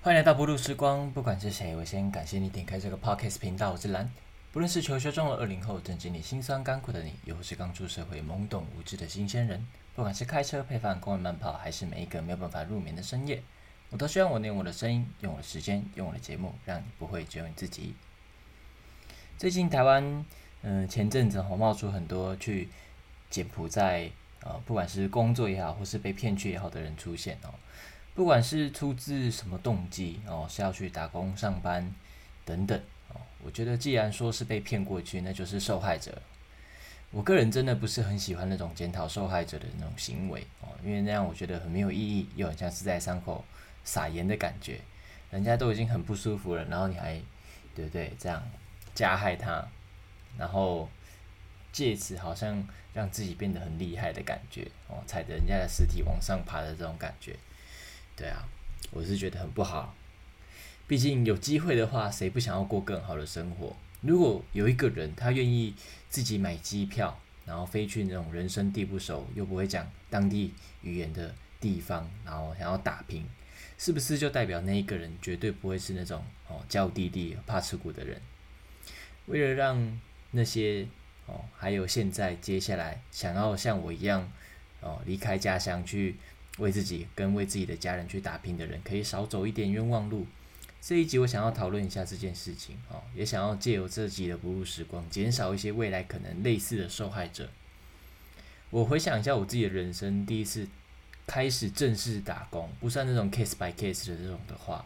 欢迎来到不露时光，不管是谁，我先感谢你点开这个 podcast 频道。我是蓝，不论是求学中的二零后，正经历辛酸甘苦的你，又或是刚出社会懵懂无知的新鲜人，不管是开车配饭、公园慢跑，还是每一个没有办法入眠的深夜，我都希望我用我的声音，用我的时间，用我的节目，让你不会只有你自己。最近台湾，嗯、前阵子吼冒出很多去柬埔寨，呃，不管是工作也好，或是被骗去也好的人出现哦。不管是出自什么动机哦，是要去打工上班等等哦，我觉得既然说是被骗过去，那就是受害者。我个人真的不是很喜欢那种检讨受害者的那种行为哦，因为那样我觉得很没有意义，又很像是在伤口撒盐的感觉。人家都已经很不舒服了，然后你还对不对这样加害他，然后借此好像让自己变得很厉害的感觉哦，踩着人家的尸体往上爬的这种感觉。对啊，我是觉得很不好。毕竟有机会的话，谁不想要过更好的生活？如果有一个人他愿意自己买机票，然后飞去那种人生地不熟又不会讲当地语言的地方，然后想要打拼，是不是就代表那一个人绝对不会是那种哦娇滴滴怕吃苦的人？为了让那些哦，还有现在接下来想要像我一样哦离开家乡去为自己跟为自己的家人去打拼的人，可以少走一点冤枉路。这一集我想要讨论一下这件事情哦，也想要借由这集的不入时光，减少一些未来可能类似的受害者。我回想一下我自己的人生，第一次开始正式打工，不算那种 case by case 的这种的话，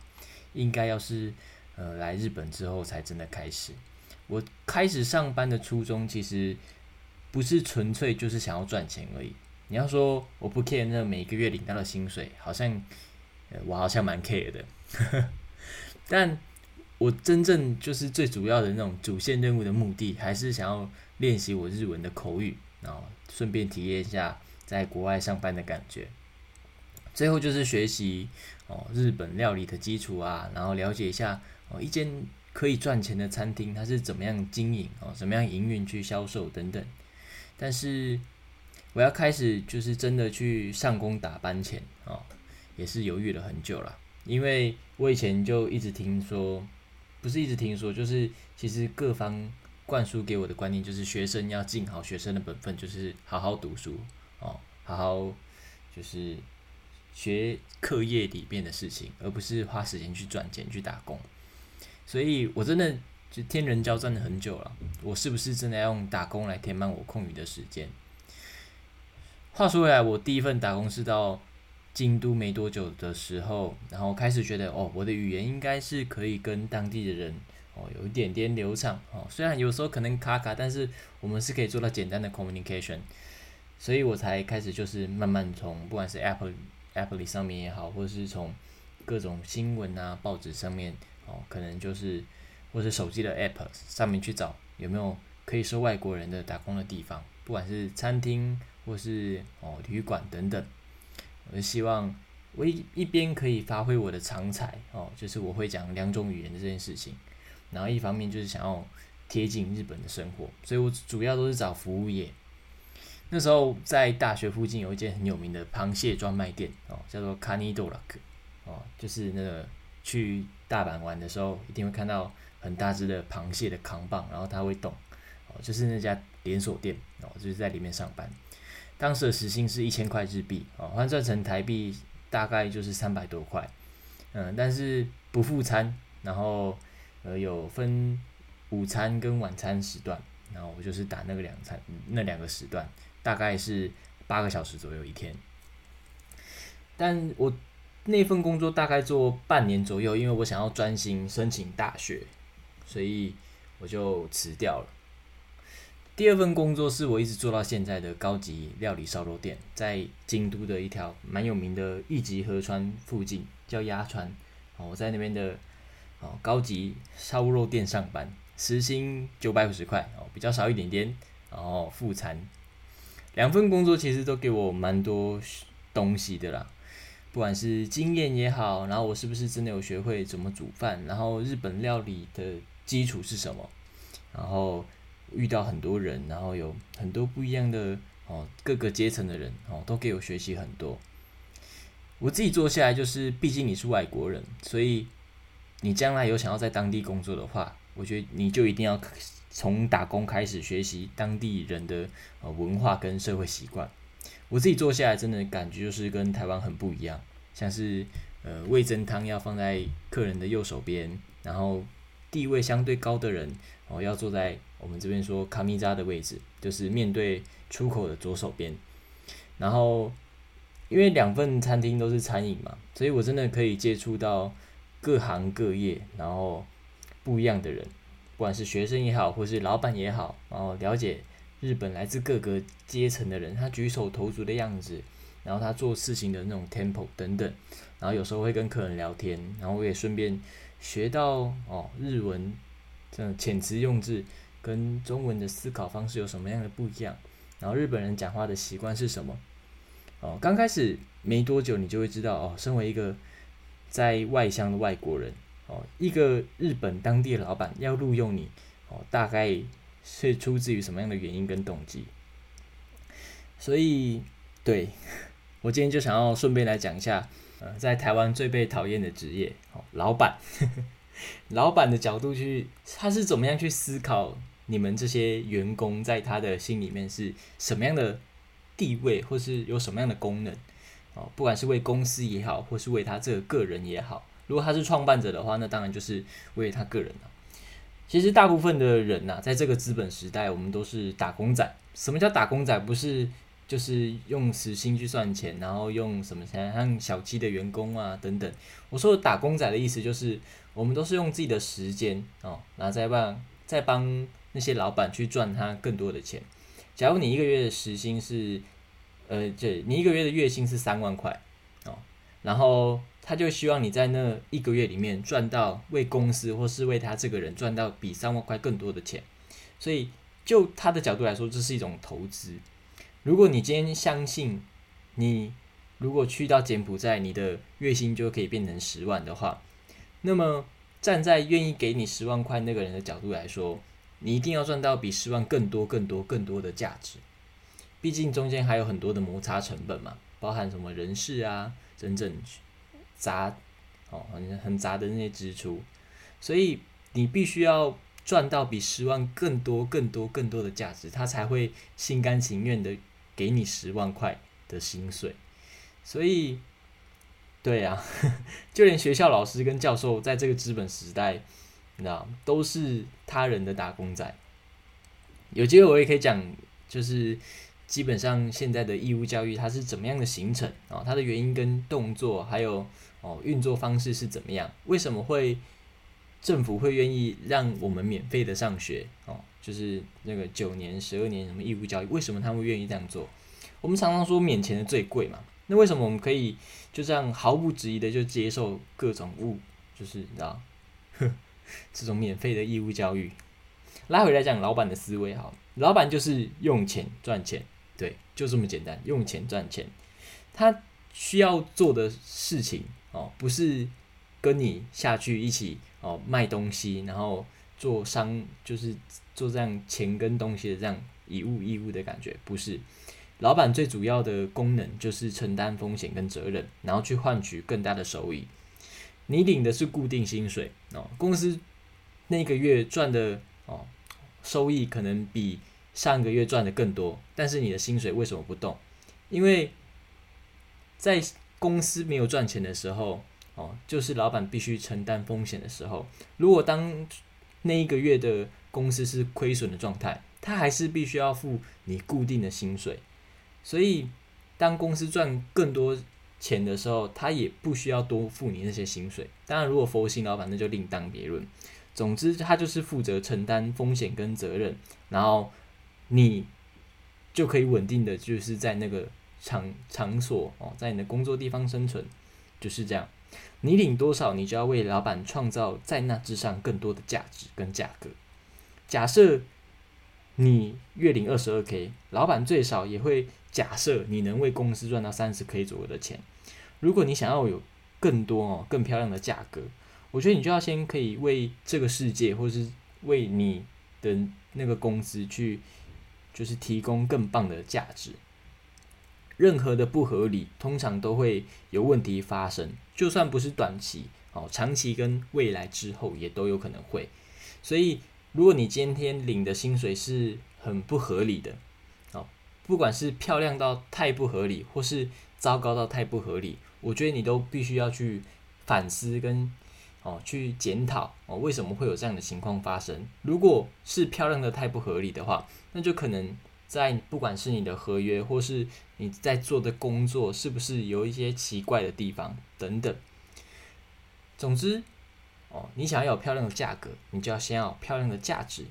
应该要是呃来日本之后才真的开始。我开始上班的初衷其实不是纯粹就是想要赚钱而已。你要说我不 care 那每个月领到的薪水，好像我好像蛮 care 的，但我真正就是最主要的那种主线任务的目的，还是想要练习我日文的口语，然后顺便体验一下在国外上班的感觉。最后就是学习哦日本料理的基础啊，然后了解一下哦一间可以赚钱的餐厅它是怎么样经营哦，怎么样营运去销售等等。但是我要开始就是真的去上工打班前哦，也是犹豫了很久了，因为我以前就一直听说，不是一直听说，就是其实各方灌输给我的观念就是学生要尽好学生的本分，就是好好读书哦，好好就是学课业里面的事情，而不是花时间去赚钱去打工。所以我真的就天人交战了很久了，我是不是真的要用打工来填满我空余的时间？话说回来，我第一份打工是到京都没多久的时候，然后开始觉得哦，我的语言应该是可以跟当地的人哦有一点点流畅哦，虽然有时候可能卡卡，但是我们是可以做到简单的 communication，所以我才开始就是慢慢从不管是 Apple Apple 上面也好，或者是从各种新闻啊报纸上面哦，可能就是或者手机的 App 上面去找有没有可以收外国人的打工的地方，不管是餐厅。或是哦旅馆等等，我就希望我一一边可以发挥我的长才哦，就是我会讲两种语言的这件事情，然后一方面就是想要贴近日本的生活，所以我主要都是找服务业。那时候在大学附近有一间很有名的螃蟹专卖店哦，叫做 Kanidolak 哦，就是那个去大阪玩的时候一定会看到很大只的螃蟹的扛棒，然后它会动哦，就是那家连锁店哦，就是在里面上班。当时的时薪是一千块日币，哦，换算成台币大概就是三百多块，嗯，但是不付餐，然后呃有分午餐跟晚餐时段，然后我就是打那个两餐那两个时段，大概是八个小时左右一天。但我那份工作大概做半年左右，因为我想要专心申请大学，所以我就辞掉了。第二份工作是我一直做到现在的高级料理烧肉店，在京都的一条蛮有名的一级河川附近，叫鸭川。我在那边的哦高级烧肉店上班，时薪九百五十块哦，比较少一点点，然后副餐。两份工作其实都给我蛮多东西的啦，不管是经验也好，然后我是不是真的有学会怎么煮饭，然后日本料理的基础是什么，然后。遇到很多人，然后有很多不一样的哦，各个阶层的人哦，都给我学习很多。我自己做下来，就是毕竟你是外国人，所以你将来有想要在当地工作的话，我觉得你就一定要从打工开始学习当地人的呃文化跟社会习惯。我自己做下来，真的感觉就是跟台湾很不一样，像是呃味增汤要放在客人的右手边，然后地位相对高的人哦要坐在我们这边说卡米扎的位置，就是面对出口的左手边，然后。因为两份餐厅都是餐饮嘛，所以我真的可以接触到各行各业，然后不一样的人，不管是学生也好，或是老板也好，然后了解日本来自各个阶层的人，他举手投足的样子，然后他做事情的那种 tempo 等等，然后有时候会跟客人聊天，然后我也顺便学到哦日文这种遣词用字跟中文的思考方式有什么样的不一样，然后日本人讲话的习惯是什么。哦，刚开始没多久，你就会知道哦，身为一个在外乡的外国人，哦，一个日本当地的老板要录用你，哦，大概是出自于什么样的原因跟动机？所以，对我今天就想要顺便来讲一下，呃，在台湾最被讨厌的职业，哦，老板，老板的角度去，他是怎么样去思考你们这些员工在他的心里面是什么样的？地位或是有什么样的功能哦，不管是为公司也好，或是为他这个个人也好，如果他是创办者的话，那当然就是为他个人了。其实大部分的人呐，在这个资本时代，我们都是打工仔。什么叫打工仔？不是就是用时薪去算钱，然后用什么钱像小鸡的员工啊等等。我说打工仔的意思就是，我们都是用自己的时间哦，然后再帮再帮那些老板去赚他更多的钱。假如你一个月的时薪是，呃，这你一个月的月薪是三万块哦，然后他就希望你在那一个月里面赚到为公司或是为他这个人赚到比三万块更多的钱，所以就他的角度来说，这是一种投资。如果你今天相信你如果去到柬埔寨，你的月薪就可以变成十万的话，那么站在愿意给你十万块那个人的角度来说。你一定要赚到比十万更多、更多、更多的价值，毕竟中间还有很多的摩擦成本嘛，包含什么人事啊，整整杂哦，很很杂的那些支出，所以你必须要赚到比十万更多、更多、更多的价值，他才会心甘情愿的给你十万块的薪水。所以，对呀，就连学校老师跟教授在这个资本时代。你知道，都是他人的打工仔。有机会我也可以讲，就是基本上现在的义务教育它是怎么样的形成啊？它的原因跟动作，还有哦运作方式是怎么样？为什么会政府会愿意让我们免费的上学？哦，就是那个九年、十二年什么义务教育，为什么他们愿意这样做？我们常常说免钱的最贵嘛，那为什么我们可以就这样毫不质疑的就接受各种物？就是你知道？这种免费的义务教育，拉回来讲，老板的思维好，老板就是用钱赚钱，对，就这么简单，用钱赚钱。他需要做的事情哦，不是跟你下去一起哦卖东西，然后做商，就是做这样钱跟东西的这样以物易物的感觉，不是。老板最主要的功能就是承担风险跟责任，然后去换取更大的收益。你领的是固定薪水哦，公司那个月赚的哦收益可能比上个月赚的更多，但是你的薪水为什么不动？因为在公司没有赚钱的时候哦，就是老板必须承担风险的时候。如果当那一个月的公司是亏损的状态，他还是必须要付你固定的薪水。所以当公司赚更多。钱的时候，他也不需要多付你那些薪水。当然，如果佛心老板，那就另当别论。总之，他就是负责承担风险跟责任，然后你就可以稳定的就是在那个场场所哦，在你的工作地方生存，就是这样。你领多少，你就要为老板创造在那之上更多的价值跟价格。假设你月领二十二 k，老板最少也会假设你能为公司赚到三十 k 左右的钱。如果你想要有更多哦更漂亮的价格，我觉得你就要先可以为这个世界，或是为你的那个公司去，就是提供更棒的价值。任何的不合理，通常都会有问题发生。就算不是短期，哦，长期跟未来之后也都有可能会。所以，如果你今天领的薪水是很不合理的，哦，不管是漂亮到太不合理，或是糟糕到太不合理，我觉得你都必须要去反思跟哦去检讨哦，为什么会有这样的情况发生？如果是漂亮的太不合理的话，那就可能。在不管是你的合约，或是你在做的工作，是不是有一些奇怪的地方等等。总之，哦，你想要有漂亮的价格，你就要先要漂亮的价值。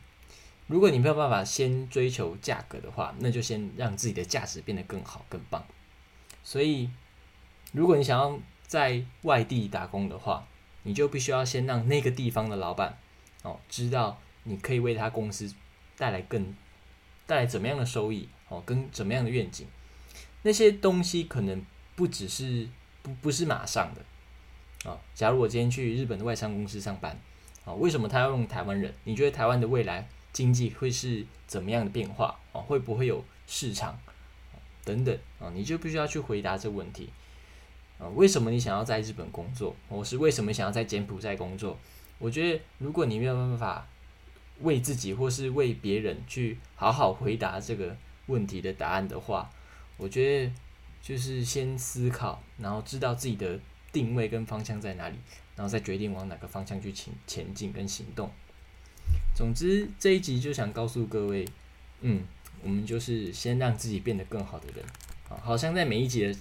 如果你没有办法先追求价格的话，那就先让自己的价值变得更好、更棒。所以，如果你想要在外地打工的话，你就必须要先让那个地方的老板哦知道，你可以为他公司带来更。带来怎么样的收益哦，跟怎么样的愿景？那些东西可能不只是不不是马上的啊。假如我今天去日本的外商公司上班啊，为什么他要用台湾人？你觉得台湾的未来经济会是怎么样的变化啊？会不会有市场等等啊？你就必须要去回答这个问题啊。为什么你想要在日本工作？我是为什么想要在柬埔寨工作？我觉得如果你没有办法。为自己或是为别人去好好回答这个问题的答案的话，我觉得就是先思考，然后知道自己的定位跟方向在哪里，然后再决定往哪个方向去前前进跟行动。总之这一集就想告诉各位，嗯，我们就是先让自己变得更好的人，好像在每一集的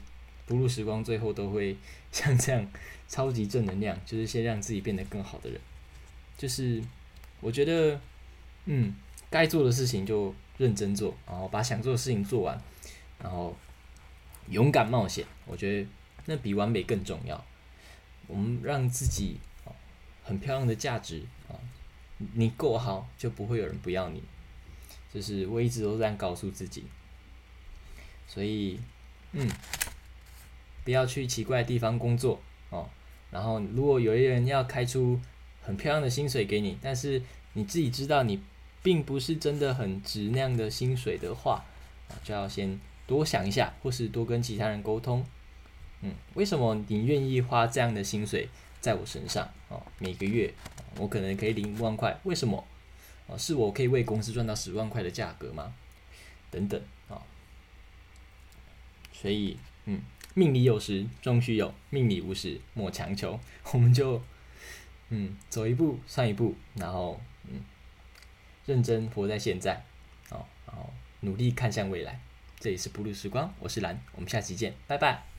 不入时光最后都会像这样超级正能量，就是先让自己变得更好的人，就是我觉得。嗯，该做的事情就认真做，然后把想做的事情做完，然后勇敢冒险。我觉得那比完美更重要。我们让自己很漂亮的价值啊，你够好就不会有人不要你。就是我一直都这样告诉自己。所以，嗯，不要去奇怪的地方工作哦。然后，如果有一人要开出很漂亮的薪水给你，但是你自己知道你。并不是真的很值那样的薪水的话，就要先多想一下，或是多跟其他人沟通。嗯，为什么你愿意花这样的薪水在我身上？哦，每个月我可能可以领五万块，为什么？哦，是我可以为公司赚到十万块的价格吗？等等啊。所以，嗯，命里有时终须有，命里无时莫强求。我们就，嗯，走一步算一步，然后，认真活在现在，哦，然后努力看向未来。这里是不露时光，我是蓝，我们下期见，拜拜。